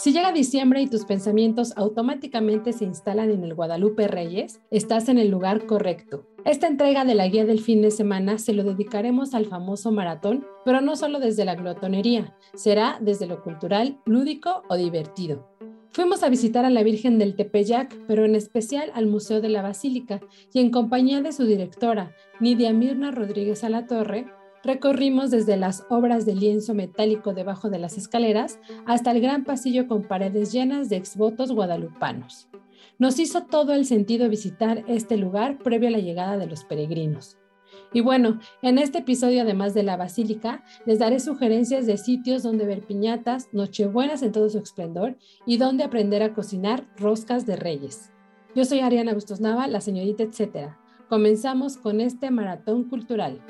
Si llega diciembre y tus pensamientos automáticamente se instalan en el Guadalupe Reyes, estás en el lugar correcto. Esta entrega de la guía del fin de semana se lo dedicaremos al famoso maratón, pero no solo desde la glotonería, será desde lo cultural, lúdico o divertido. Fuimos a visitar a la Virgen del Tepeyac, pero en especial al Museo de la Basílica, y en compañía de su directora, Nidia Mirna Rodríguez Alatorre, recorrimos desde las obras de lienzo metálico debajo de las escaleras hasta el gran pasillo con paredes llenas de exvotos guadalupanos. Nos hizo todo el sentido visitar este lugar previo a la llegada de los peregrinos. Y bueno, en este episodio, además de la basílica, les daré sugerencias de sitios donde ver piñatas, nochebuenas en todo su esplendor y donde aprender a cocinar roscas de reyes. Yo soy Ariana Bustos Nava, la señorita etcétera. Comenzamos con este maratón cultural.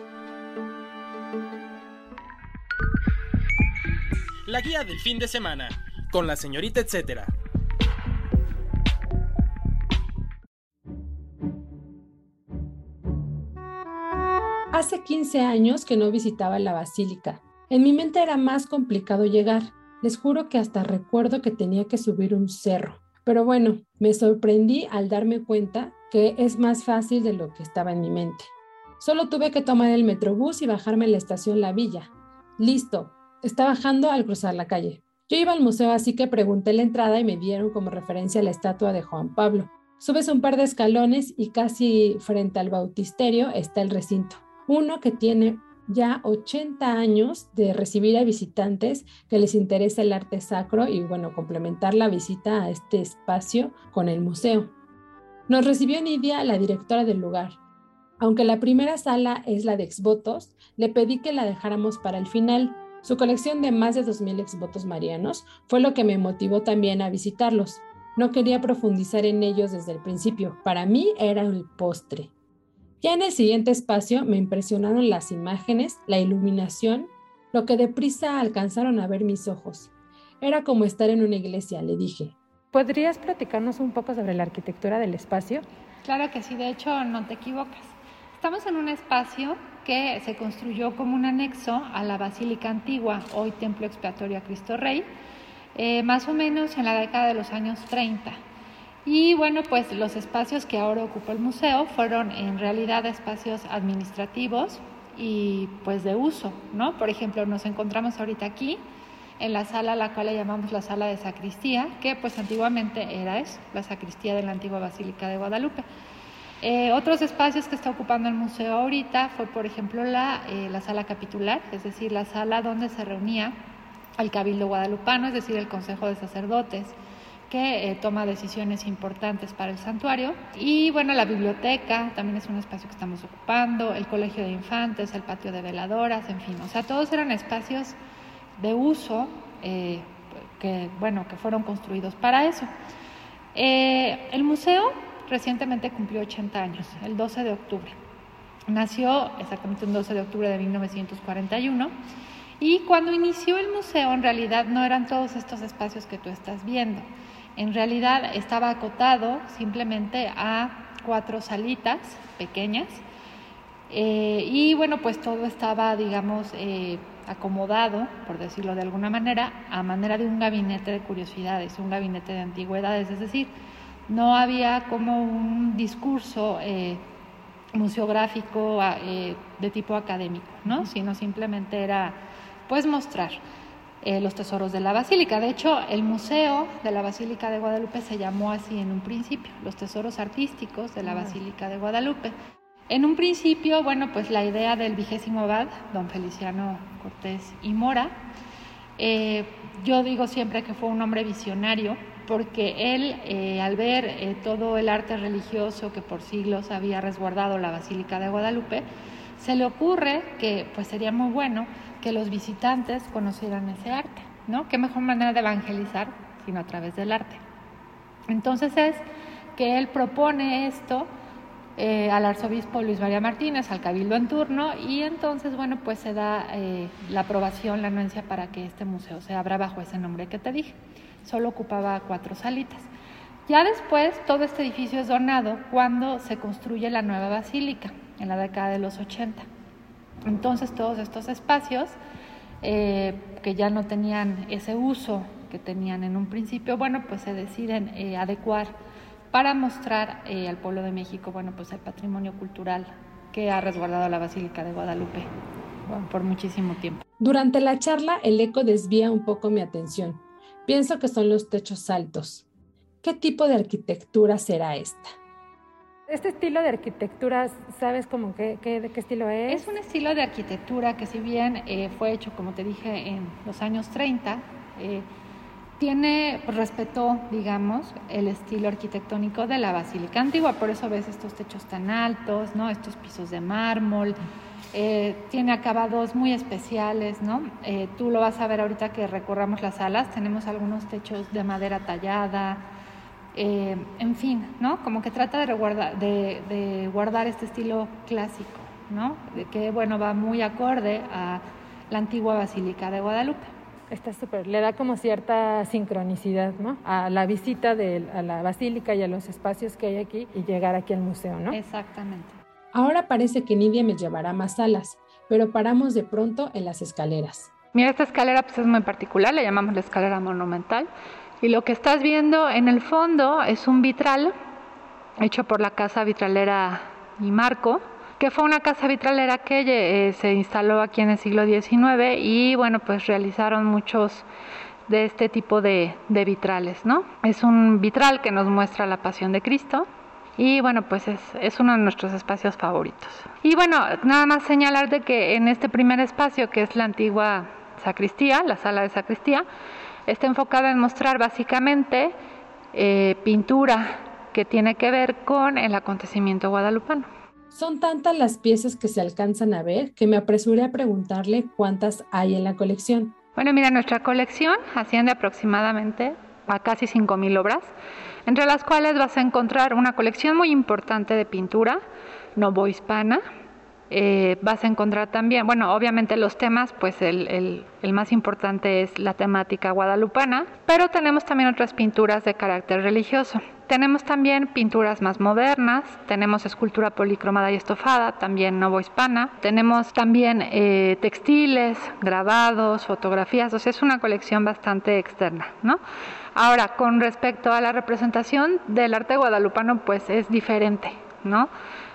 La guía del fin de semana, con la señorita etcétera. Hace 15 años que no visitaba la basílica. En mi mente era más complicado llegar. Les juro que hasta recuerdo que tenía que subir un cerro. Pero bueno, me sorprendí al darme cuenta que es más fácil de lo que estaba en mi mente. Solo tuve que tomar el metrobús y bajarme en la estación La Villa. Listo, está bajando al cruzar la calle. Yo iba al museo así que pregunté la entrada y me dieron como referencia la estatua de Juan Pablo. Subes un par de escalones y casi frente al bautisterio está el recinto. Uno que tiene ya 80 años de recibir a visitantes que les interesa el arte sacro y bueno, complementar la visita a este espacio con el museo. Nos recibió Nidia, la directora del lugar. Aunque la primera sala es la de exvotos, le pedí que la dejáramos para el final. Su colección de más de 2.000 exvotos marianos fue lo que me motivó también a visitarlos. No quería profundizar en ellos desde el principio. Para mí era el postre. Ya en el siguiente espacio me impresionaron las imágenes, la iluminación, lo que deprisa alcanzaron a ver mis ojos. Era como estar en una iglesia, le dije. ¿Podrías platicarnos un poco sobre la arquitectura del espacio? Claro que sí, de hecho no te equivocas. Estamos en un espacio que se construyó como un anexo a la Basílica Antigua, hoy Templo Expiatorio a Cristo Rey, eh, más o menos en la década de los años 30. Y bueno, pues los espacios que ahora ocupa el museo fueron en realidad espacios administrativos y pues de uso, ¿no? Por ejemplo, nos encontramos ahorita aquí en la sala a la cual le llamamos la sala de sacristía, que pues antiguamente era eso, la sacristía de la antigua Basílica de Guadalupe. Eh, otros espacios que está ocupando el museo ahorita fue, por ejemplo, la, eh, la sala capitular, es decir, la sala donde se reunía el Cabildo Guadalupano, es decir, el Consejo de Sacerdotes, que eh, toma decisiones importantes para el santuario. Y bueno, la biblioteca también es un espacio que estamos ocupando, el colegio de infantes, el patio de veladoras, en fin, o sea, todos eran espacios de uso que, bueno, que fueron construidos para eso. El museo recientemente cumplió 80 años, el 12 de octubre. Nació exactamente el 12 de octubre de 1941 y cuando inició el museo en realidad no eran todos estos espacios que tú estás viendo en realidad estaba acotado simplemente a cuatro salitas pequeñas eh, y bueno, pues todo estaba, digamos, eh, acomodado, por decirlo de alguna manera, a manera de un gabinete de curiosidades, un gabinete de antigüedades, es decir, no había como un discurso eh, museográfico de tipo académico, ¿no? Sino simplemente era, pues, mostrar. Eh, los tesoros de la basílica. De hecho, el Museo de la Basílica de Guadalupe se llamó así en un principio, los tesoros artísticos de la Basílica de Guadalupe. En un principio, bueno, pues la idea del vigésimo abad, don Feliciano Cortés y Mora, eh, yo digo siempre que fue un hombre visionario porque él, eh, al ver eh, todo el arte religioso que por siglos había resguardado la Basílica de Guadalupe, se le ocurre que pues sería muy bueno que los visitantes conocieran ese arte, ¿no? Qué mejor manera de evangelizar sino a través del arte. Entonces es que él propone esto eh, al arzobispo Luis María Martínez, al cabildo en turno, y entonces, bueno, pues se da la aprobación, la anuencia para que este museo se abra bajo ese nombre que te dije. Solo ocupaba cuatro salitas. Ya después, todo este edificio es donado cuando se construye la nueva basílica, en la década de los 80. Entonces, todos estos espacios eh, que ya no tenían ese uso que tenían en un principio, bueno, pues se deciden adecuar para mostrar eh, al pueblo de México, bueno, pues el patrimonio cultural que ha resguardado la Basílica de Guadalupe por muchísimo tiempo. Durante la charla, el eco desvía un poco mi atención. Pienso que son los techos altos. ¿Qué tipo de arquitectura será esta? Este estilo de arquitectura, ¿sabes cómo qué, de qué estilo es? Es un estilo de arquitectura que si bien eh, fue hecho, como te dije, en los años 30, eh, tiene, respetó, digamos, el estilo arquitectónico de la Basílica Antigua, por eso ves estos techos tan altos, ¿no? Estos pisos de mármol, eh, tiene acabados muy especiales, ¿no? Eh, tú lo vas a ver ahorita que recorramos las salas, tenemos algunos techos de madera tallada, eh, en fin, ¿no? Como que trata de, guardar, de, de guardar este estilo clásico, ¿no? De que, bueno, va muy acorde a la antigua Basílica de Guadalupe. Está súper, le da como cierta sincronicidad, ¿no? A la visita de, a la basílica y a los espacios que hay aquí y llegar aquí al museo, ¿no? Exactamente. Ahora parece que Nidia me llevará más salas, pero paramos de pronto en las escaleras. Mira, esta escalera pues es muy particular, le llamamos la escalera monumental. Y lo que estás viendo en el fondo es un vitral hecho por la casa vitralera y Marco, que fue una casa vitralera que eh, se instaló aquí en el siglo XIX y bueno, pues realizaron muchos de este tipo de, vitrales, ¿no? Es un vitral que nos muestra la pasión de Cristo, y bueno, pues es, es, uno de nuestros espacios favoritos. Y bueno, nada más señalar de que en este primer espacio, que es la antigua sacristía, la sala de sacristía, está enfocada en mostrar básicamente eh, pintura que tiene que ver con el acontecimiento guadalupano. Son tantas las piezas que se alcanzan a ver que me apresuré a preguntarle cuántas hay en la colección. Bueno, mira, nuestra colección asciende aproximadamente a casi 5.000 obras, entre las cuales vas a encontrar una colección muy importante de pintura novohispana, eh, vas a encontrar también, bueno, obviamente los temas, pues el, más importante es la temática guadalupana, pero tenemos también otras pinturas de carácter religioso. Tenemos también pinturas más modernas, tenemos escultura policromada y estofada, también novohispana, tenemos también eh, textiles, grabados, fotografías, o sea, es una colección bastante externa, ¿no? Ahora, con respecto a la representación del arte guadalupano, pues es diferente, ¿no?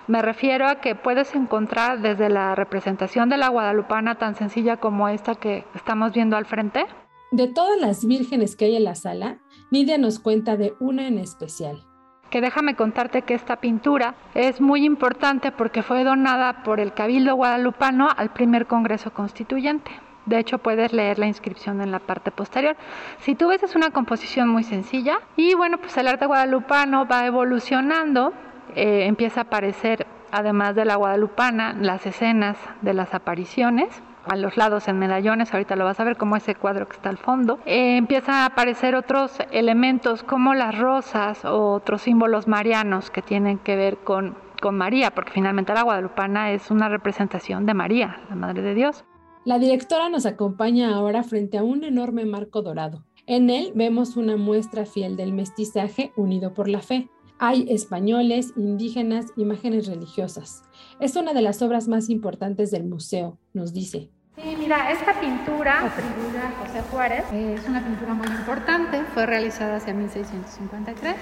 Me refiero a que puedes encontrar desde la representación de la guadalupana tan sencilla como esta que estamos viendo al frente. De todas las vírgenes que hay en la sala, Nidia nos cuenta de una en especial. Que déjame contarte que esta pintura es muy importante porque fue donada por el Cabildo Guadalupano al primer Congreso Constituyente. De hecho, puedes leer la inscripción en la parte posterior. Si tú ves, es una composición muy sencilla y bueno, pues el arte guadalupano va evolucionando eh, empieza a aparecer, además de la guadalupana, las escenas de las apariciones a los lados en medallones, ahorita lo vas a ver como ese cuadro que está al fondo, eh, empiezan a aparecer otros elementos como las rosas o otros símbolos marianos que tienen que ver con, con María, porque finalmente la guadalupana es una representación de María, la Madre de Dios. La directora nos acompaña ahora frente a un enorme marco dorado. En él vemos una muestra fiel del mestizaje unido por la fe. Hay españoles, indígenas, imágenes religiosas. Es una de las obras más importantes del museo, nos dice. Sí, mira, esta pintura atribuida a José Juárez es una pintura muy importante, fue realizada hacia 1653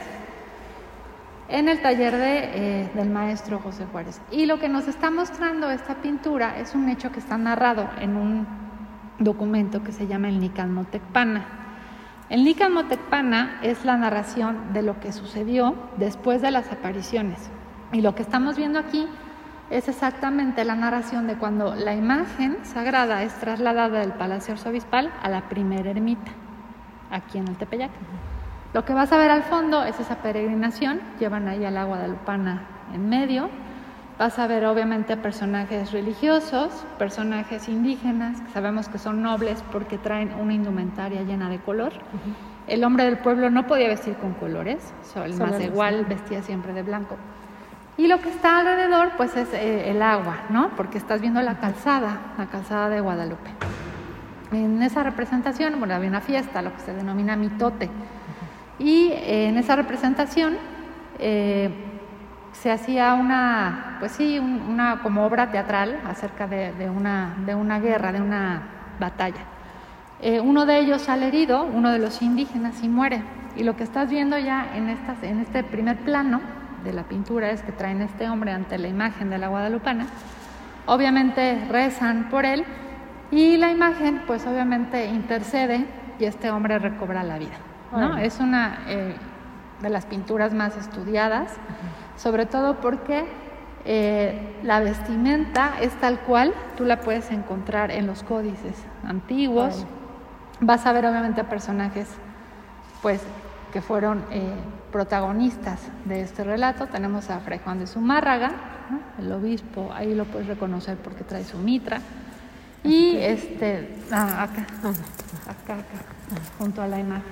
en el taller eh, del maestro José Juárez. Y lo que nos está mostrando esta pintura es un hecho que está narrado en un documento que se llama el Nicanmotecpana. El Nicamotecpana es la narración de lo que sucedió después de las apariciones. Y lo que estamos viendo aquí es exactamente la narración de cuando la imagen sagrada es trasladada del Palacio Arzobispal a la primera ermita, aquí en el Tepeyac. Lo que vas a ver al fondo es esa peregrinación, llevan ahí al agua Lupana en medio. Vas a ver obviamente personajes religiosos, personajes indígenas, que sabemos que son nobles porque traen una indumentaria llena de color. El hombre del pueblo no podía vestir con colores, el más igual vestía siempre de blanco. Y lo que está alrededor, pues es eh, el agua, ¿no? Porque estás viendo la calzada, la calzada de Guadalupe. En esa representación, bueno, había una fiesta, lo que se denomina mitote. Y eh, en esa representación eh, se hacía una, pues sí, una como obra teatral acerca de, una, de una guerra, de una batalla. uno de ellos sale herido, uno de los indígenas, y muere. Y lo que estás viendo ya en, en este primer plano de la pintura es que traen a este hombre ante la imagen de la guadalupana. Obviamente rezan por él y la imagen pues obviamente intercede y este hombre recobra la vida. ¿No? Es una eh, de las pinturas más estudiadas, sobre todo porque eh, la vestimenta es tal cual, tú la puedes encontrar en los códices antiguos. Vas a ver obviamente personajes pues que fueron eh, protagonistas de este relato. Tenemos a Fray Juan de Zumárraga, el obispo, ahí lo puedes reconocer porque trae su mitra. Y este, ah, acá, acá, acá, junto a la imagen.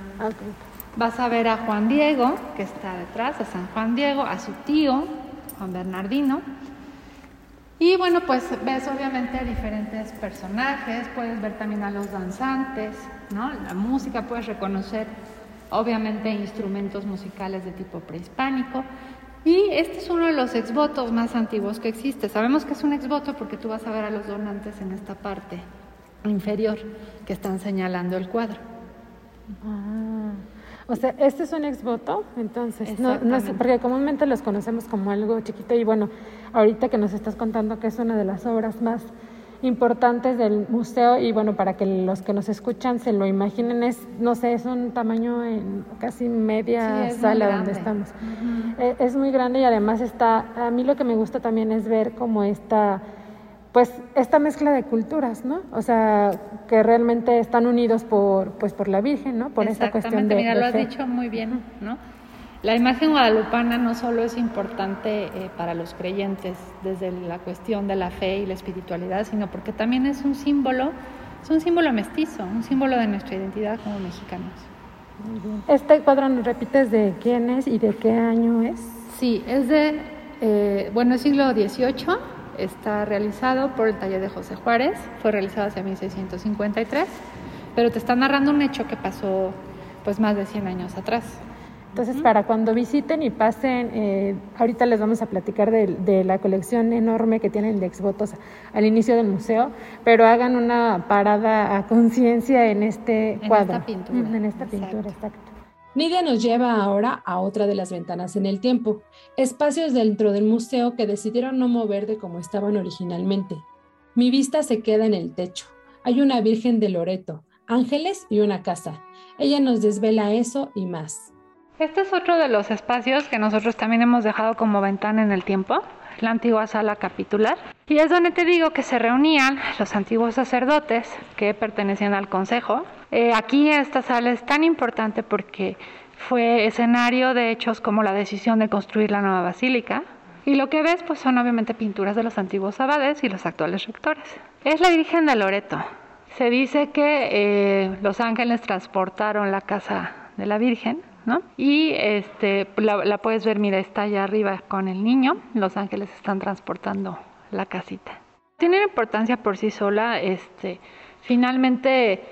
Vas a ver a Juan Diego, que está detrás, a San Juan Diego, a su tío, Juan Bernardino. Y bueno, pues ves obviamente diferentes personajes, puedes ver también a los danzantes, ¿no? La música, puedes reconocer obviamente instrumentos musicales de tipo prehispánico. Y este es uno de los exvotos más antiguos que existe. Sabemos que es un exvoto porque tú vas a ver a los donantes en esta parte inferior que están señalando el cuadro. Ah, o sea, este es un exvoto, entonces, no, no porque comúnmente los conocemos como algo chiquito y bueno, ahorita que nos estás contando que es una de las obras más importantes del museo y bueno, para que los que nos escuchan se lo imaginen, es, no sé, es un tamaño en casi media sala donde estamos. E, es muy grande y además está, a mí lo que me gusta también es ver como esta, pues esta mezcla de culturas, ¿no? O sea, que realmente están unidos por, pues por la Virgen, ¿no? Por esta cuestión de... Mira, lo has dicho muy bien, ¿no? La imagen guadalupana no solo es importante eh, para los creyentes desde la cuestión de la fe y la espiritualidad, sino porque también es un símbolo, es un símbolo mestizo, un símbolo de nuestra identidad como mexicanos. Este cuadro nos repites de quién es y de qué año es. Sí, es de, eh, bueno, es siglo XVIII, está realizado por el taller de José Juárez, fue realizado hacia 1653, pero te está narrando un hecho que pasó pues más de 100 años atrás. Entonces, para cuando visiten y pasen, eh, ahorita les vamos a platicar de, la colección enorme que tienen de exvotos al inicio del museo, pero hagan una parada a conciencia en este cuadro. En esta pintura. En esta pintura, exacto. Nidia nos lleva ahora a otra de las ventanas en el tiempo, espacios dentro del museo que decidieron no mover de como estaban originalmente. Mi vista se queda en el techo. Hay una Virgen de Loreto, ángeles y una casa. Ella nos desvela eso y más. Este es otro de los espacios que nosotros también hemos dejado como ventana en el tiempo, la antigua sala capitular. Y es donde te digo que se reunían los antiguos sacerdotes que pertenecían al consejo. Eh, aquí esta sala es tan importante porque fue escenario de hechos como la decisión de construir la nueva basílica. Y lo que ves pues son obviamente pinturas de los antiguos abades y los actuales rectores. Es la Virgen de Loreto. Se dice que eh, los ángeles transportaron la casa de la Virgen Y este, la, puedes ver, mira, está allá arriba con el niño, los ángeles están transportando la casita. Tiene importancia por sí sola, este, finalmente,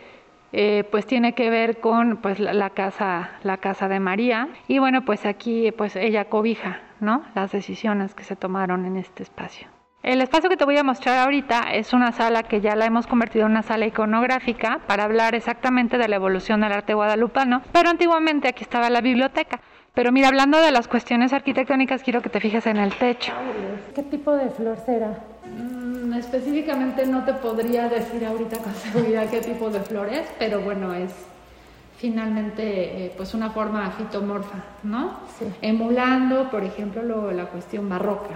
eh, pues tiene que ver con pues la, casa, la casa de María y bueno, pues aquí pues ella cobija, ¿no? Las decisiones que se tomaron en este espacio. El espacio que te voy a mostrar ahorita es una sala que ya la hemos convertido en una sala iconográfica para hablar exactamente de la evolución del arte guadalupano, pero antiguamente aquí estaba la biblioteca. Pero mira, hablando de las cuestiones arquitectónicas, quiero que te fijes en el techo. ¿Qué tipo de flor será? Mm, específicamente no te podría decir ahorita con seguridad qué tipo de flor es, pero bueno, es finalmente eh, pues una forma fitomorfa, ¿no? Sí. Emulando, por ejemplo, la cuestión barroca.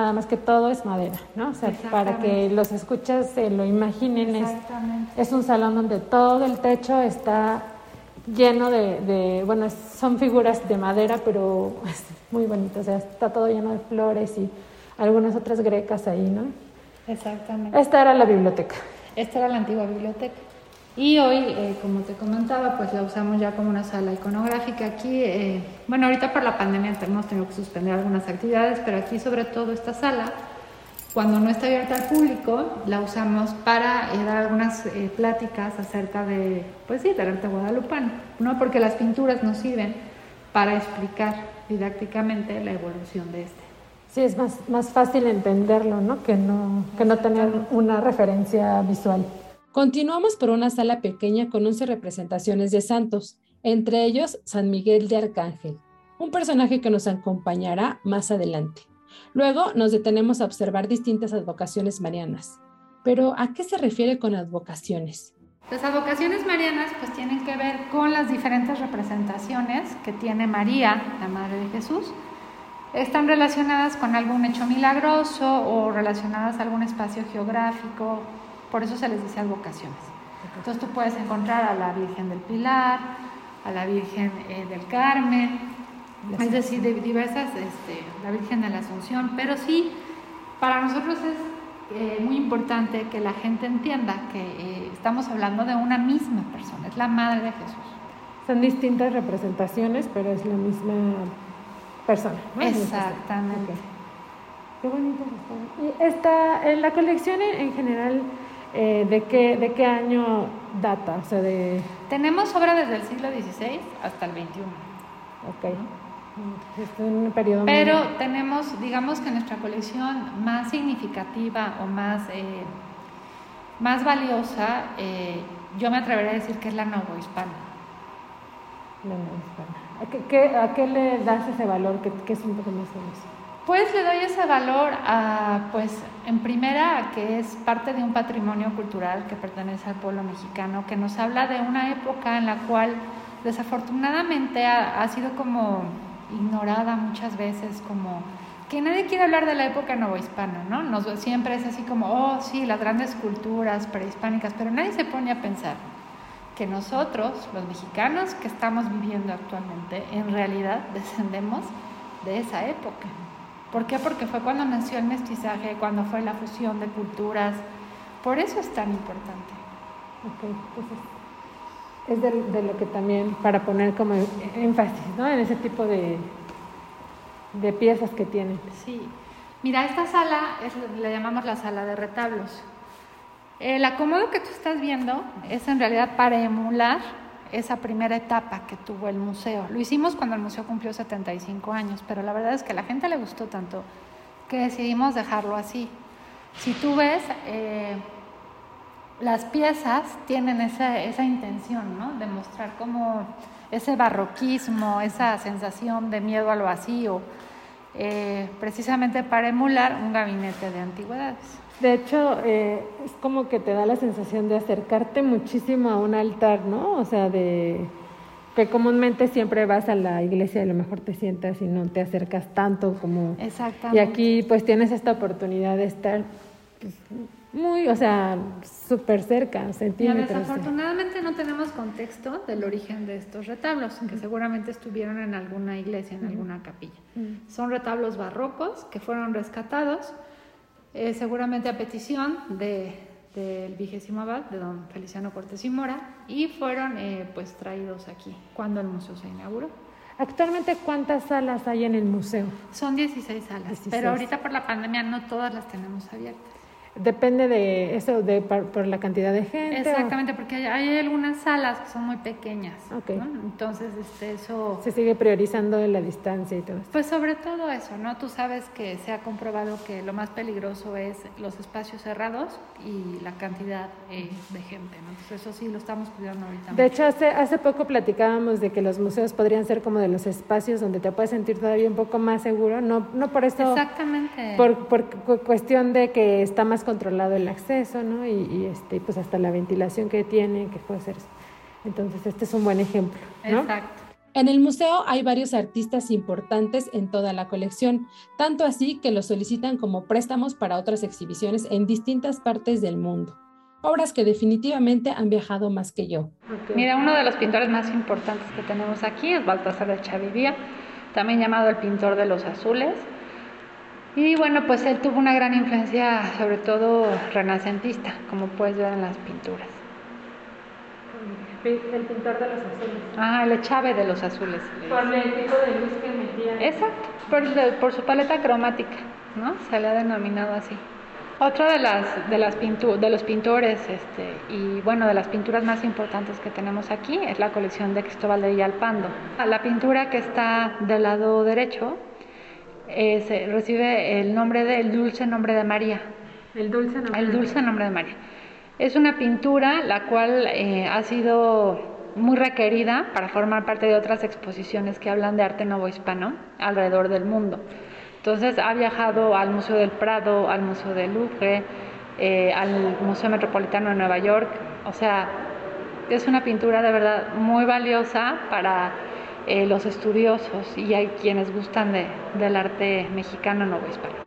Nada más que todo es madera, ¿no? O sea, para que los escuchas se lo imaginen, es, es, un salón donde todo el techo está lleno de, bueno, son figuras de madera, pero es muy bonito, o sea, está todo lleno de flores y algunas otras grecas ahí, ¿no? Exactamente. Esta era la biblioteca. Esta era la antigua biblioteca. Y hoy, eh, como te comentaba, pues la usamos ya como una sala iconográfica. Aquí, eh, bueno, ahorita por la pandemia hemos tenido que suspender algunas actividades, pero aquí sobre todo esta sala cuando no está abierta al público, la usamos para eh, dar algunas eh, pláticas acerca de, pues sí, del arte guadalupano, ¿no? Porque las pinturas nos sirven para explicar didácticamente la evolución de este. Sí, es más, más fácil entenderlo, ¿no? Que, ¿no? que no tener una referencia visual. Continuamos por una sala pequeña con 11 representaciones de santos, entre ellos San Miguel de Arcángel, un personaje que nos acompañará más adelante. Luego nos detenemos a observar distintas advocaciones marianas. Pero ¿a qué se refiere con advocaciones? Las advocaciones marianas pues tienen que ver con las diferentes representaciones que tiene María, la Madre de Jesús. Están relacionadas con algún hecho milagroso o relacionadas a algún espacio geográfico, por eso se les dice advocaciones. Entonces tú puedes encontrar a la Virgen del Pilar, a la Virgen eh, del Carmen, es decir, de diversas, este, la Virgen de la Asunción, pero sí, para nosotros es eh, muy importante que la gente entienda que eh, estamos hablando de una misma persona, es la Madre de Jesús. Son distintas representaciones, pero es la misma persona. Exactamente. Qué bonito. Y esta, en la colección en, general, eh, ¿de, qué, ¿de qué año data? O sea, de... Tenemos obra desde el siglo XVI hasta el XXI. Ok. Es un periodo Pero tenemos, digamos que nuestra colección más significativa o más, eh, más valiosa, eh, yo me atrevería a decir que es la novohispana. La novohispana. ¿A qué, ¿A qué, le das ese valor? ¿Qué, qué es un poco más eso? Pues le doy ese valor a, pues, en primera, que es parte de un patrimonio cultural que pertenece al pueblo mexicano, que nos habla de una época en la cual desafortunadamente ha, sido como ignorada muchas veces como que nadie quiere hablar de la época novohispana, ¿no? Nos, siempre es así como, oh, sí, las grandes culturas prehispánicas, pero nadie se pone a pensar que nosotros, los mexicanos que estamos viviendo actualmente, en realidad descendemos de esa época. ¿Por qué? Porque fue cuando nació el mestizaje, cuando fue la fusión de culturas. Por eso es tan importante. Okay, entonces es de, lo que también, para poner como énfasis, ¿no? En ese tipo de, de piezas que tienen. Sí. Mira, esta sala es, le llamamos la sala de retablos. El acomodo que tú estás viendo es en realidad para emular esa primera etapa que tuvo el museo. Lo hicimos cuando el museo cumplió 75 años, pero la verdad es que a la gente le gustó tanto que decidimos dejarlo así. Si tú ves, eh, las piezas tienen esa, esa intención, ¿no? De mostrar como ese barroquismo, esa sensación de miedo al vacío, eh, precisamente para emular un gabinete de antigüedades. De hecho, eh, es como que te da la sensación de acercarte muchísimo a un altar, ¿no? O sea, de que comúnmente siempre vas a la iglesia y a lo mejor te sientas y no te acercas tanto como... Exactamente. Y aquí pues tienes esta oportunidad de estar pues, muy, o sea, súper cerca, centímetros. desafortunadamente no tenemos contexto del origen de estos retablos, que seguramente estuvieron en alguna iglesia, en alguna capilla. Son retablos barrocos que fueron rescatados, eh, seguramente a petición del vigésimo abad, de don Feliciano Cortés y Mora, y fueron eh, pues traídos aquí cuando el museo se inauguró. Actualmente, ¿cuántas salas hay en el museo? Son 16 salas, pero ahorita por la pandemia no todas las tenemos abiertas. Depende de eso, de por, la cantidad de gente. Exactamente, porque hay, algunas salas que son muy pequeñas. Entonces, este, eso... Se sigue priorizando la distancia y todo eso. Pues sobre todo eso, ¿no? Tú sabes que se ha comprobado que lo más peligroso es los espacios cerrados y la cantidad eh, de gente, ¿no? Entonces, eso sí lo estamos cuidando ahorita. De hecho, hace, hace poco platicábamos de que los museos podrían ser como de los espacios donde te puedes sentir todavía un poco más seguro, no, no por eso... Exactamente. Por, por cuestión de que está más controlado el acceso, ¿no? Y, este, pues hasta la ventilación que tiene, que puede ser. Entonces, este es un buen ejemplo. Exacto. En el museo hay varios artistas importantes en toda la colección, tanto así que los solicitan como préstamos para otras exhibiciones en distintas partes del mundo. obras que definitivamente han viajado más que yo. Mira, uno de los pintores más importantes que tenemos aquí es Baltasar de Chavivía, también llamado el pintor de los azules. Y bueno, pues él tuvo una gran influencia, sobre todo renacentista, como puedes ver en las pinturas. El pintor de los azules. Ah, el Echave de los azules. Por el tipo de luz que metía. Exacto, por, por su paleta cromática, ¿no? Se le ha denominado así. Otra de las de las de los pintores este, y bueno de las pinturas más importantes que tenemos aquí es la colección de Cristóbal de Villalpando. La pintura que está del lado derecho eh, recibe el nombre del dulce nombre de María. El dulce nombre. El dulce nombre de María. Es una pintura la cual eh, ha sido muy requerida para formar parte de otras exposiciones que hablan de arte novohispano alrededor del mundo. Entonces ha viajado al Museo del Prado, al Museo del Louvre, eh, al Museo Metropolitano de Nueva York. O sea, es una pintura de verdad muy valiosa para eh, los estudiosos y hay quienes gustan de, del arte mexicano nuevo hispano.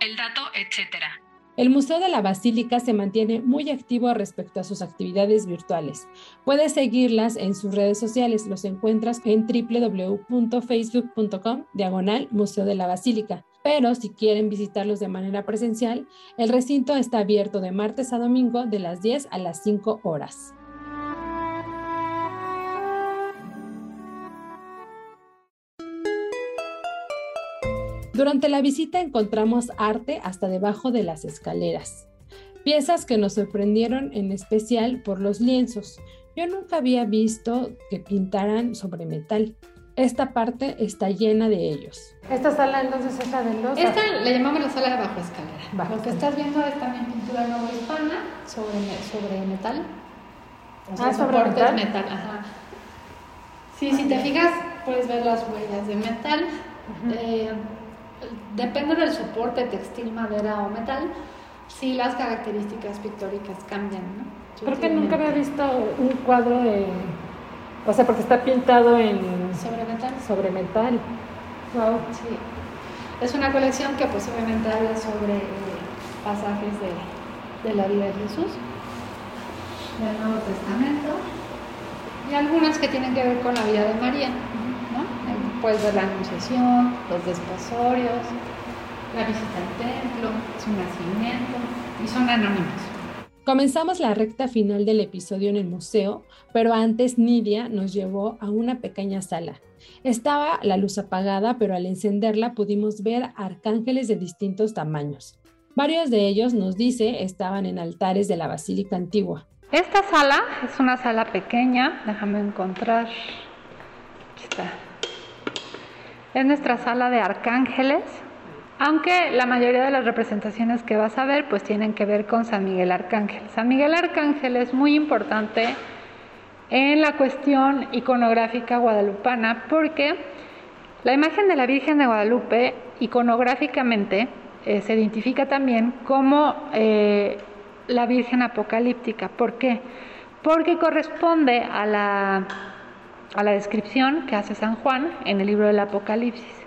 El dato, etcétera. El Museo de la Basílica se mantiene muy activo respecto a sus actividades virtuales. Puedes seguirlas en sus redes sociales, los encuentras en www.facebook.com diagonal Museo de la Basílica. Pero si quieren visitarlos de manera presencial, el recinto está abierto de martes a domingo de las 10 a las 5 horas. Durante la visita encontramos arte hasta debajo de las escaleras. Piezas que nos sorprendieron en especial por los lienzos. Yo nunca había visto que pintaran sobre metal. Esta parte está llena de ellos. ¿Esta sala entonces es la de los? Esta le llamamos la sala de bajo escalera. Lo que estás viendo es también pintura nueva hispana sobre, sobre metal. ah, sobre metal. metal. Ajá. Sí, si te fijas, puedes ver las huellas de metal depende del soporte textil, madera o metal, sí las características pictóricas cambian, ¿no? Creo que nunca había visto un cuadro de... O sea, porque está pintado en... Sobre metal. Sobre metal. Wow. Sí. Es una colección que pues obviamente habla sobre pasajes de, de la vida de Jesús, del Nuevo Testamento, y algunas que tienen que ver con la vida de María puedes ver la anunciación, los desposorios, la visita al templo, su nacimiento y son anónimos. Comenzamos la recta final del episodio en el museo, pero antes Nidia nos llevó a una pequeña sala. Estaba la luz apagada, pero al encenderla pudimos ver arcángeles de distintos tamaños. Varios de ellos, nos dice, estaban en altares de la Basílica Antigua. Esta sala es una sala pequeña, déjame encontrar. Aquí está. Es nuestra sala de arcángeles, aunque la mayoría de las representaciones que vas a ver pues tienen que ver con San Miguel Arcángel. San Miguel Arcángel es muy importante en la cuestión iconográfica guadalupana porque la imagen de la Virgen de Guadalupe iconográficamente eh, se identifica también como eh, la Virgen apocalíptica. ¿Por qué? Porque corresponde a la a la descripción que hace San Juan en el libro del Apocalipsis.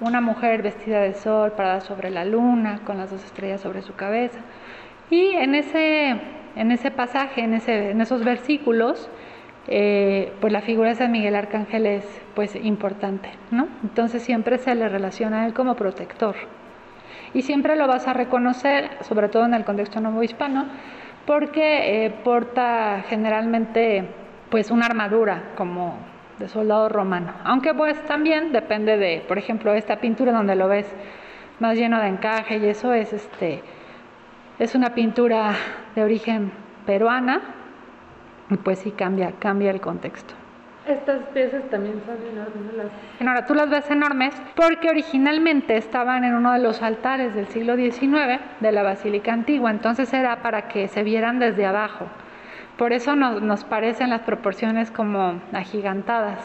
Una mujer vestida de sol, parada sobre la luna, con las dos estrellas sobre su cabeza. Y en ese, en ese pasaje, en, ese, en esos versículos, eh, pues la figura de San Miguel Arcángel es pues importante, ¿no? Entonces siempre se le relaciona a él como protector. Y siempre lo vas a reconocer, sobre todo en el contexto nuevo hispano, porque eh, porta generalmente pues una armadura como de soldado romano. Aunque pues también depende de, por ejemplo, esta pintura donde lo ves más lleno de encaje y eso es este es una pintura de origen peruana y pues sí cambia cambia el contexto. Estas piezas también son enormes. Ahora tú las ves enormes porque originalmente estaban en uno de los altares del siglo XIX de la Basílica Antigua, entonces era para que se vieran desde abajo. Por eso nos, nos parecen las proporciones como agigantadas.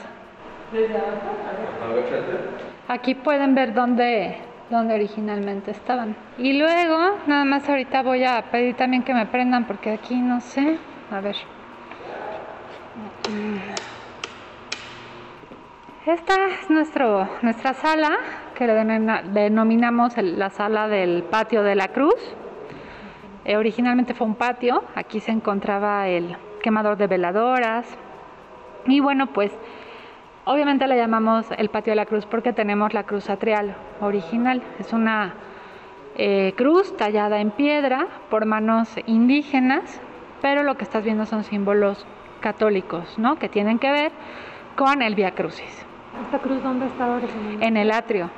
Aquí pueden ver dónde, dónde originalmente estaban. Y luego, nada más ahorita voy a pedir también que me prendan porque aquí no sé. A ver. Esta es nuestro, nuestra sala, que denominamos la sala del patio de la cruz. Eh, originalmente fue un patio, aquí se encontraba el quemador de veladoras y bueno, pues obviamente le llamamos el patio de la cruz porque tenemos la cruz atrial original. Es una eh, cruz tallada en piedra por manos indígenas, pero lo que estás viendo son símbolos católicos, ¿no? Que tienen que ver con el Via Crucis. ¿Esta cruz dónde está original? En el atrio.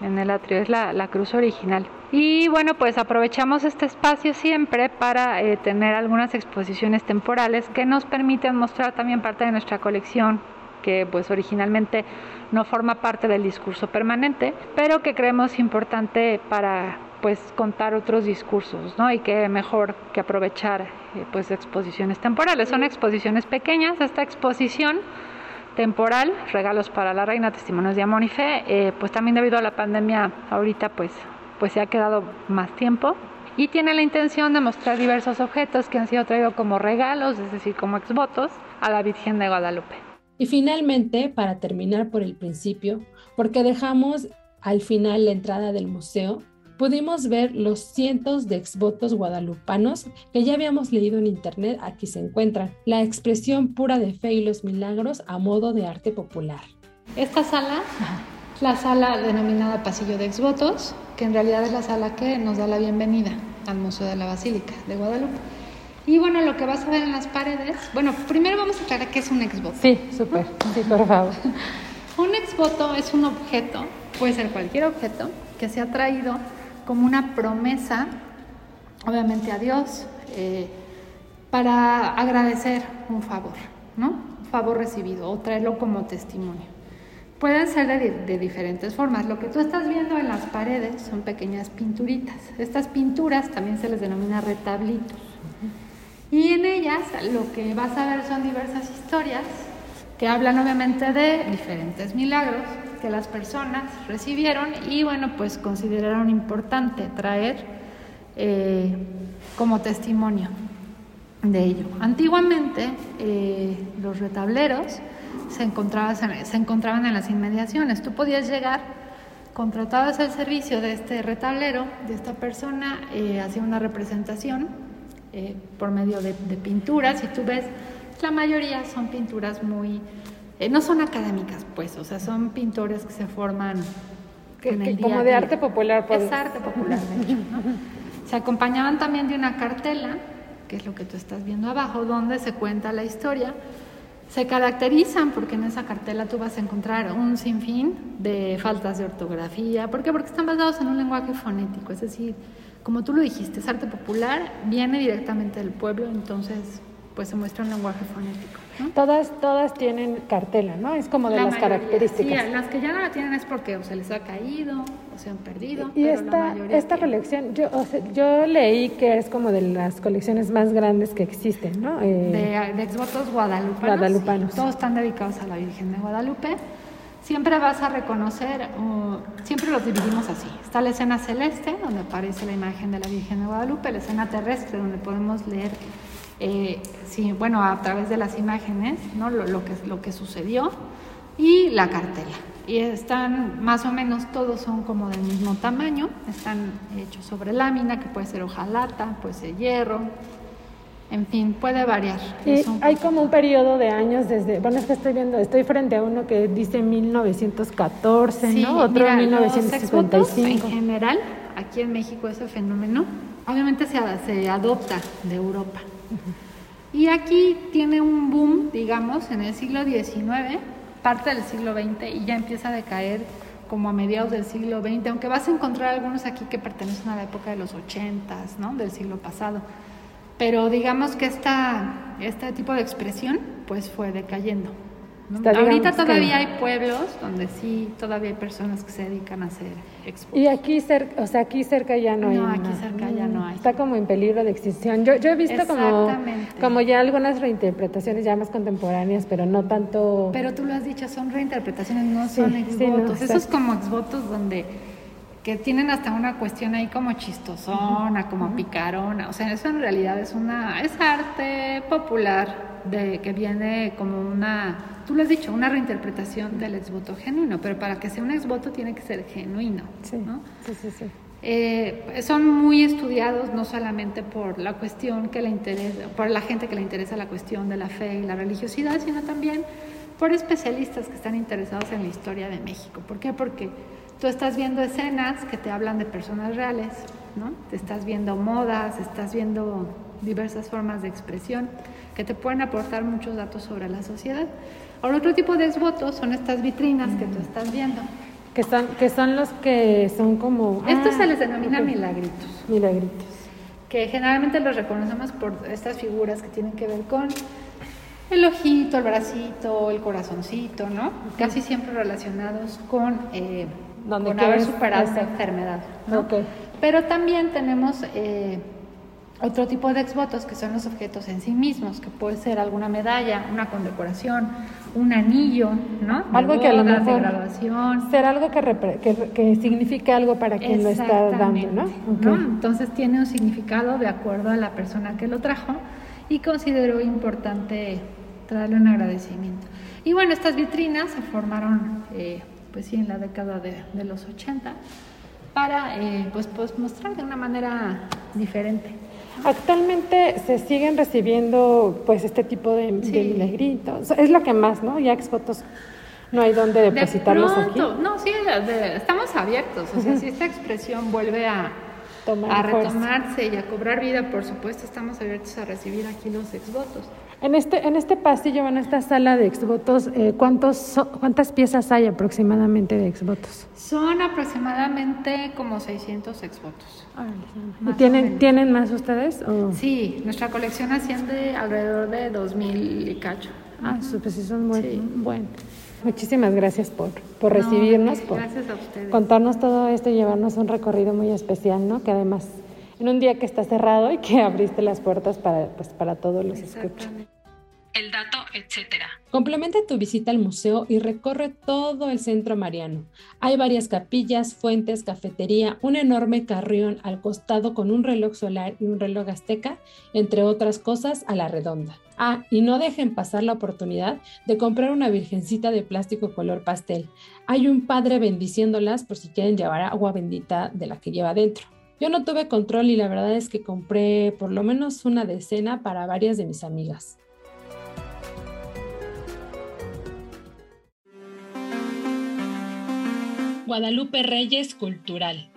En el atrio, es la, cruz original. Y bueno, pues aprovechamos este espacio siempre para eh, tener algunas exposiciones temporales que nos permiten mostrar también parte de nuestra colección que pues originalmente no forma parte del discurso permanente, pero que creemos importante para pues contar otros discursos, ¿no? Y que mejor que aprovechar eh, pues exposiciones temporales. Son exposiciones pequeñas. Esta exposición temporal, regalos para la reina, testimonios de amor y fe, eh, pues también debido a la pandemia ahorita pues, pues se ha quedado más tiempo y tiene la intención de mostrar diversos objetos que han sido traídos como regalos, es decir, como exvotos, a la Virgen de Guadalupe. Y finalmente, para terminar por el principio, porque dejamos al final la entrada del museo, pudimos ver los cientos de exvotos guadalupanos que ya habíamos leído en internet, aquí se encuentran, la expresión pura de fe y los milagros a modo de arte popular. Esta sala, la sala denominada Pasillo de Exvotos, que en realidad es la sala que nos da la bienvenida al Museo de la Basílica de Guadalupe. Y bueno, lo que vas a ver en las paredes, bueno, primero vamos a aclarar qué es un exvoto. Sí, súper, sí, por favor. un exvoto es un objeto, puede ser cualquier objeto, que se ha traído como una promesa, obviamente a Dios, eh, para agradecer un favor, ¿no? Un favor recibido o traerlo como testimonio. Pueden ser de, diferentes formas. Lo que tú estás viendo en las paredes son pequeñas pinturitas. Estas pinturas también se les denomina retablitos. Y en ellas lo que vas a ver son diversas historias que hablan obviamente de diferentes milagros que las personas recibieron y bueno, pues consideraron importante traer eh, como testimonio de ello. Antiguamente eh, los retableros se encontraban, en las inmediaciones. Tú podías llegar, contratabas el servicio de este retablero, de esta persona, eh, hacía una representación por medio de, de pinturas y tú ves, la mayoría son pinturas muy eh, no son académicas, pues, o sea, son pintores que se forman en el día como de arte popular, pues. Es arte popular, de hecho, Se acompañaban también de una cartela, que es lo que tú estás viendo abajo, donde se cuenta la historia. Se caracterizan porque en esa cartela tú vas a encontrar un sinfín de faltas de ortografía. ¿Por qué? Porque están basados en un lenguaje fonético, es decir, como tú lo dijiste, es arte popular, viene directamente del pueblo, entonces pues se muestra un lenguaje fonético. Todas, todas tienen cartela, ¿no? Es como de las características. Sí, las que ya no la tienen es porque o se les ha caído o se han perdido. Y esta, esta colección, yo, yo leí que es como de las colecciones más grandes que existen, ¿no? Eh, de, exvotos guadalupanos. Guadalupanos. todos están dedicados a la Virgen de Guadalupe. Siempre vas a reconocer, siempre los dividimos así. Está la escena celeste, donde aparece la imagen de la Virgen de Guadalupe, la escena terrestre, donde podemos leer eh, sí, bueno, a través de las imágenes, ¿no? lo, lo, que, lo que sucedió, y la cartela. Y están más o menos todos son como del mismo tamaño, están hechos sobre lámina, que puede ser hojalata, puede ser hierro, en fin, puede variar. Y hay como un periodo de años desde, bueno, es que estoy viendo, estoy frente a uno que dice 1914, ¿no? Otro 1955. en general, aquí en México ese fenómeno, obviamente se, se adopta de Europa. Y aquí tiene un boom, digamos, en el siglo XIX, parte del siglo XX, y ya empieza a decaer como a mediados del siglo XX, aunque vas a encontrar algunos aquí que pertenecen a la época de los 80, ¿no? del siglo pasado. Pero digamos que esta, este tipo de expresión pues fue decayendo. Ahorita todavía hay pueblos donde sí, todavía hay personas que se dedican a hacer expos. Y aquí cerca, o sea, aquí cerca ya no, hay. No, aquí cerca ya no hay. Está como en peligro de extinción. Yo, yo he visto como, como ya algunas reinterpretaciones ya más contemporáneas, pero no tanto. Pero tú lo has dicho, son reinterpretaciones, no son exvotos. Esos como exvotos donde que tienen hasta una cuestión ahí como chistosona, como picarona. O sea, eso en realidad es una es arte popular de que viene como una tú lo has dicho, una reinterpretación del exvoto genuino, pero para que sea un exvoto tiene que ser genuino. Sí, ¿no? sí, sí. sí. Eh, son muy estudiados no solamente por la cuestión que le interesa, por la gente que le interesa la cuestión de la fe y la religiosidad, sino también por especialistas que están interesados en la historia de México. ¿Por qué? Porque tú estás viendo escenas que te hablan de personas reales, ¿no? Te estás viendo modas, estás viendo diversas formas de expresión que te pueden aportar muchos datos sobre la sociedad. Ahora, otro tipo de exvotos son estas vitrinas que tú estás viendo. Que son, que son los que son como... Estos se les denomina milagritos. Milagritos. Que generalmente los reconocemos por estas figuras que tienen que ver con el ojito, el bracito, el corazoncito, ¿no? Casi siempre relacionados con, eh, con haber superado esta enfermedad. ¿no? Pero también tenemos eh, otro tipo de exvotos que son los objetos en sí mismos, que puede ser alguna medalla, una condecoración, un anillo, ¿no? algo que a lo mejor ser algo que, que, que, signifique algo para quien lo está dando, ¿no? Entonces tiene un significado de acuerdo a la persona que lo trajo y consideró importante traerle un agradecimiento. Y bueno, estas vitrinas se formaron, eh, pues sí, en la década de, de los 80 para eh, pues, pues mostrar de una manera diferente. Actualmente se siguen recibiendo pues este tipo de, milagritos. Es lo que más, ¿no? Ya exfotos no hay dónde depositarlos de aquí. No, sí, estamos abiertos. O sea, si esta expresión vuelve a, a retomarse y a cobrar vida, por supuesto, estamos abiertos a recibir aquí los exvotos. En este, en este pasillo, en esta sala de exvotos, eh, ¿cuántos, ¿cuántas piezas hay aproximadamente de exvotos? Son aproximadamente como 600 exvotos. ¿Y tienen, ¿tienen más ustedes? Sí, nuestra colección asciende alrededor de 2.000 y cacho. Ah, pues sí son muy buenos. Muchísimas gracias por, por recibirnos, por contarnos todo esto y llevarnos un recorrido muy especial, ¿no? Que además en un día que está cerrado y que abriste las puertas para, pues, para todos los escuchas. El dato, etcétera. Complementa tu visita al museo y recorre todo el centro mariano. Hay varias capillas, fuentes, cafetería, un enorme carrión al costado con un reloj solar y un reloj azteca, entre otras cosas, a la redonda. Ah, y no dejen pasar la oportunidad de comprar una virgencita de plástico color pastel. Hay un padre bendiciéndolas por si quieren llevar agua bendita de la que lleva dentro. Yo no tuve control y la verdad es que compré por lo menos una decena para varias de mis amigas. Guadalupe Reyes Cultural.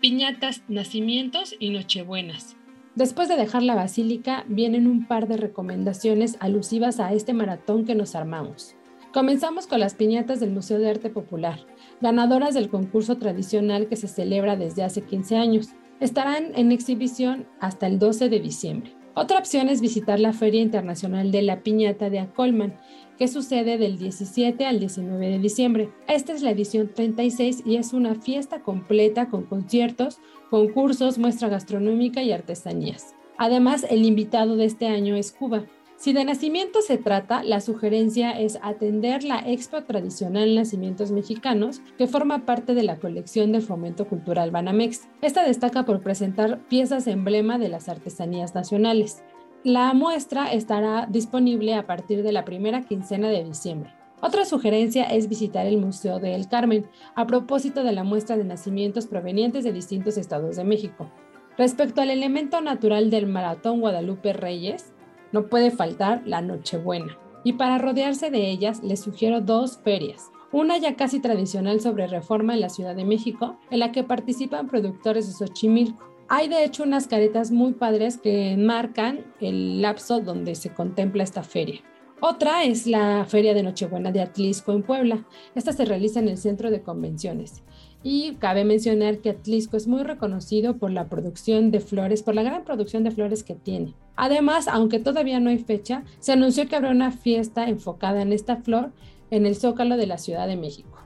Piñatas, nacimientos y nochebuenas. Después de dejar la basílica, vienen un par de recomendaciones alusivas a este maratón que nos armamos. Comenzamos con las piñatas del Museo de Arte Popular, ganadoras del concurso tradicional que se celebra desde hace 15 años. Estarán en exhibición hasta el 12 de diciembre. Otra opción es visitar la Feria Internacional de la Piñata de Acolman, que sucede del 17 al 19 de diciembre. Esta es la edición 36 y es una fiesta completa con conciertos, concursos, muestra gastronómica y artesanías. Además, el invitado de este año es Cuba. Si de nacimiento se trata, la sugerencia es atender la Expo Tradicional Nacimientos Mexicanos, que forma parte de la colección de Fomento Cultural Banamex. Esta destaca por presentar piezas emblema de las artesanías nacionales. La muestra estará disponible a partir de la primera quincena de diciembre. Otra sugerencia es visitar el Museo de El Carmen, a propósito de la muestra de nacimientos provenientes de distintos estados de México. Respecto al elemento natural del Maratón Guadalupe Reyes, no puede faltar la Nochebuena. Y para rodearse de ellas, les sugiero dos ferias. Una ya casi tradicional sobre reforma en la Ciudad de México, en la que participan productores de Xochimilco. Hay de hecho unas caretas muy padres que marcan el lapso donde se contempla esta feria. Otra es la Feria de Nochebuena de Atlisco en Puebla. Esta se realiza en el Centro de Convenciones. Y cabe mencionar que Atlisco es muy reconocido por la producción de flores, por la gran producción de flores que tiene. Además, aunque todavía no hay fecha, se anunció que habrá una fiesta enfocada en esta flor en el Zócalo de la Ciudad de México.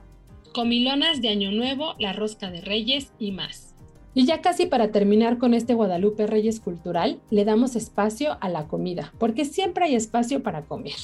Comilonas de Año Nuevo, la Rosca de Reyes y más. Y ya casi para terminar con este Guadalupe Reyes cultural, le damos espacio a la comida, porque siempre hay espacio para comer.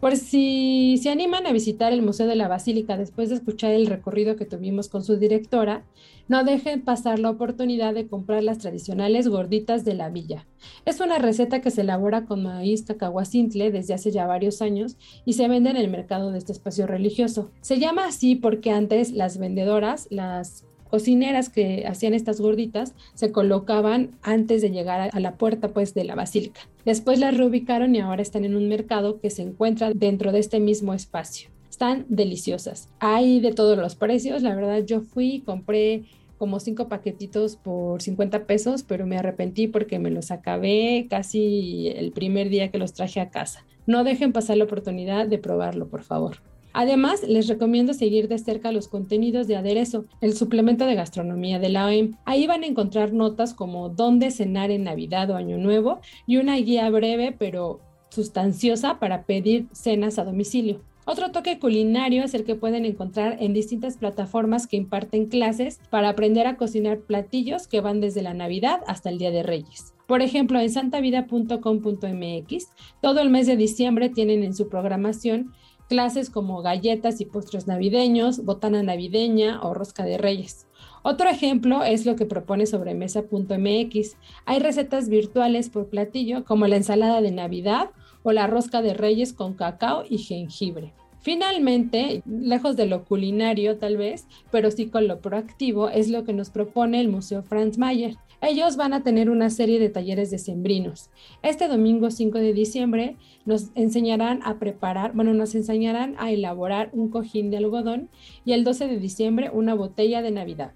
Por si se animan a visitar el Museo de la Basílica después de escuchar el recorrido que tuvimos con su directora, no dejen pasar la oportunidad de comprar las tradicionales gorditas de la villa. Es una receta que se elabora con maíz cacahuacintle desde hace ya varios años y se vende en el mercado de este espacio religioso. Se llama así porque antes las vendedoras las cocineras que hacían estas gorditas se colocaban antes de llegar a la puerta pues de la basílica. Después las reubicaron y ahora están en un mercado que se encuentra dentro de este mismo espacio. Están deliciosas. Hay de todos los precios. La verdad, yo fui y compré como cinco paquetitos por 50 pesos, pero me arrepentí porque me los acabé casi el primer día que los traje a casa. No dejen pasar la oportunidad de probarlo, por favor. Además, les recomiendo seguir de cerca los contenidos de Aderezo, el suplemento de gastronomía de la OEM. Ahí van a encontrar notas como dónde cenar en Navidad o Año Nuevo y una guía breve pero sustanciosa para pedir cenas a domicilio. Otro toque culinario es el que pueden encontrar en distintas plataformas que imparten clases para aprender a cocinar platillos que van desde la Navidad hasta el Día de Reyes. Por ejemplo, en santavida.com.mx, todo el mes de diciembre tienen en su programación clases como galletas y postres navideños, botana navideña o rosca de reyes. Otro ejemplo es lo que propone sobremesa.mx. Hay recetas virtuales por platillo como la ensalada de Navidad o la rosca de reyes con cacao y jengibre. Finalmente, lejos de lo culinario tal vez, pero sí con lo proactivo, es lo que nos propone el Museo Franz Mayer. Ellos van a tener una serie de talleres de sembrinos. Este domingo 5 de diciembre nos enseñarán a preparar, bueno, nos enseñarán a elaborar un cojín de algodón y el 12 de diciembre una botella de Navidad.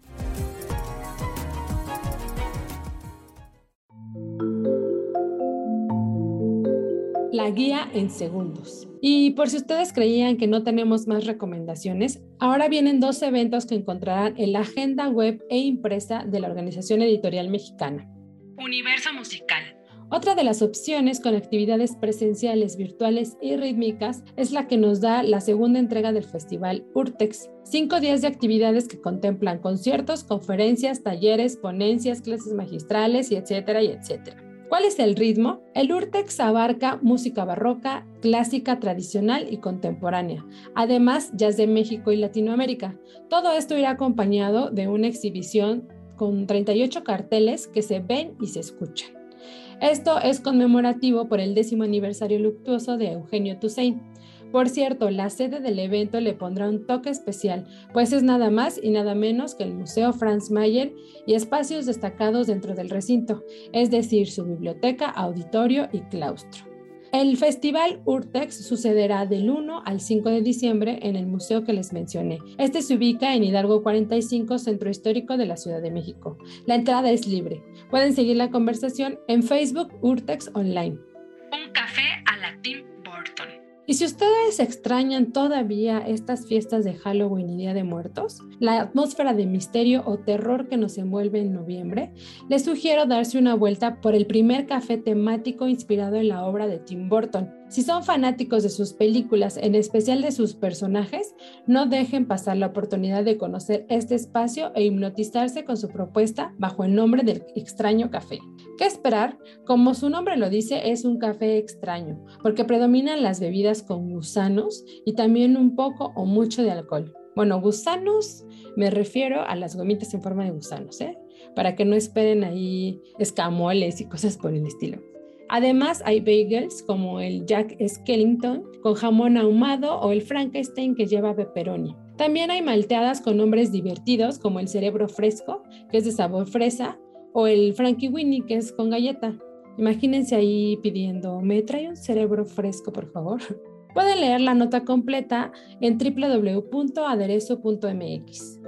La guía en segundos. Y por si ustedes creían que no tenemos más recomendaciones, ahora vienen dos eventos que encontrarán en la agenda web e impresa de la Organización Editorial Mexicana. Universo musical. Otra de las opciones con actividades presenciales, virtuales y rítmicas es la que nos da la segunda entrega del festival Urtex. Cinco días de actividades que contemplan conciertos, conferencias, talleres, ponencias, clases magistrales y etcétera y etcétera. ¿Cuál es el ritmo? El Urtex abarca música barroca, clásica, tradicional y contemporánea, además jazz de México y Latinoamérica. Todo esto irá acompañado de una exhibición con 38 carteles que se ven y se escuchan. Esto es conmemorativo por el décimo aniversario luctuoso de Eugenio Toussaint. Por cierto, la sede del evento le pondrá un toque especial, pues es nada más y nada menos que el Museo Franz Mayer y espacios destacados dentro del recinto, es decir, su biblioteca, auditorio y claustro. El festival Urtex sucederá del 1 al 5 de diciembre en el museo que les mencioné. Este se ubica en Hidalgo 45, Centro Histórico de la Ciudad de México. La entrada es libre. Pueden seguir la conversación en Facebook Urtex Online. Un café a la Tim Burton. Y si ustedes extrañan todavía estas fiestas de Halloween y Día de Muertos, la atmósfera de misterio o terror que nos envuelve en noviembre, les sugiero darse una vuelta por el primer café temático inspirado en la obra de Tim Burton. Si son fanáticos de sus películas, en especial de sus personajes, no dejen pasar la oportunidad de conocer este espacio e hipnotizarse con su propuesta bajo el nombre del extraño café. ¿Qué esperar? Como su nombre lo dice, es un café extraño, porque predominan las bebidas con gusanos y también un poco o mucho de alcohol. Bueno, gusanos me refiero a las gomitas en forma de gusanos, ¿eh? Para que no esperen ahí escamoles y cosas por el estilo. Además, hay bagels como el Jack Skellington con jamón ahumado o el Frankenstein que lleva pepperoni. También hay malteadas con nombres divertidos como el cerebro fresco, que es de sabor fresa, o el Frankie Winnie, que es con galleta. Imagínense ahí pidiendo, ¿me trae un cerebro fresco, por favor? Pueden leer la nota completa en www.aderezo.mx.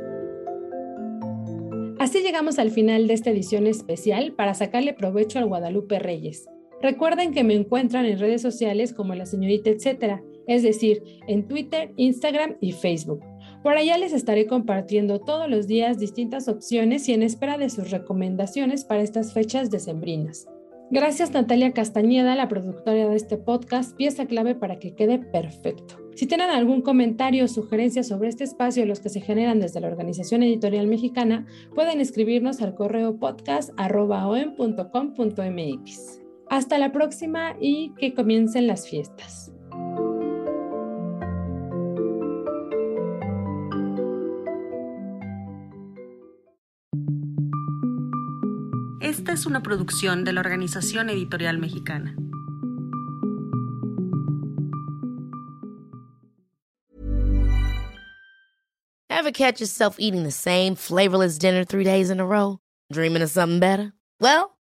Así llegamos al final de esta edición especial para sacarle provecho al Guadalupe Reyes. Recuerden que me encuentran en redes sociales como la señorita etcétera, es decir, en Twitter, Instagram y Facebook. Por allá les estaré compartiendo todos los días distintas opciones y en espera de sus recomendaciones para estas fechas decembrinas. Gracias Natalia Castañeda, la productora de este podcast, pieza clave para que quede perfecto. Si tienen algún comentario o sugerencia sobre este espacio los que se generan desde la Organización Editorial Mexicana, pueden escribirnos al correo podcast.com.mx. Hasta la próxima y que comiencen las fiestas. Esta es una producción de la Organización Editorial Mexicana. Ever catch yourself eating the same flavorless dinner three days in a row? Dreaming of something better? Well,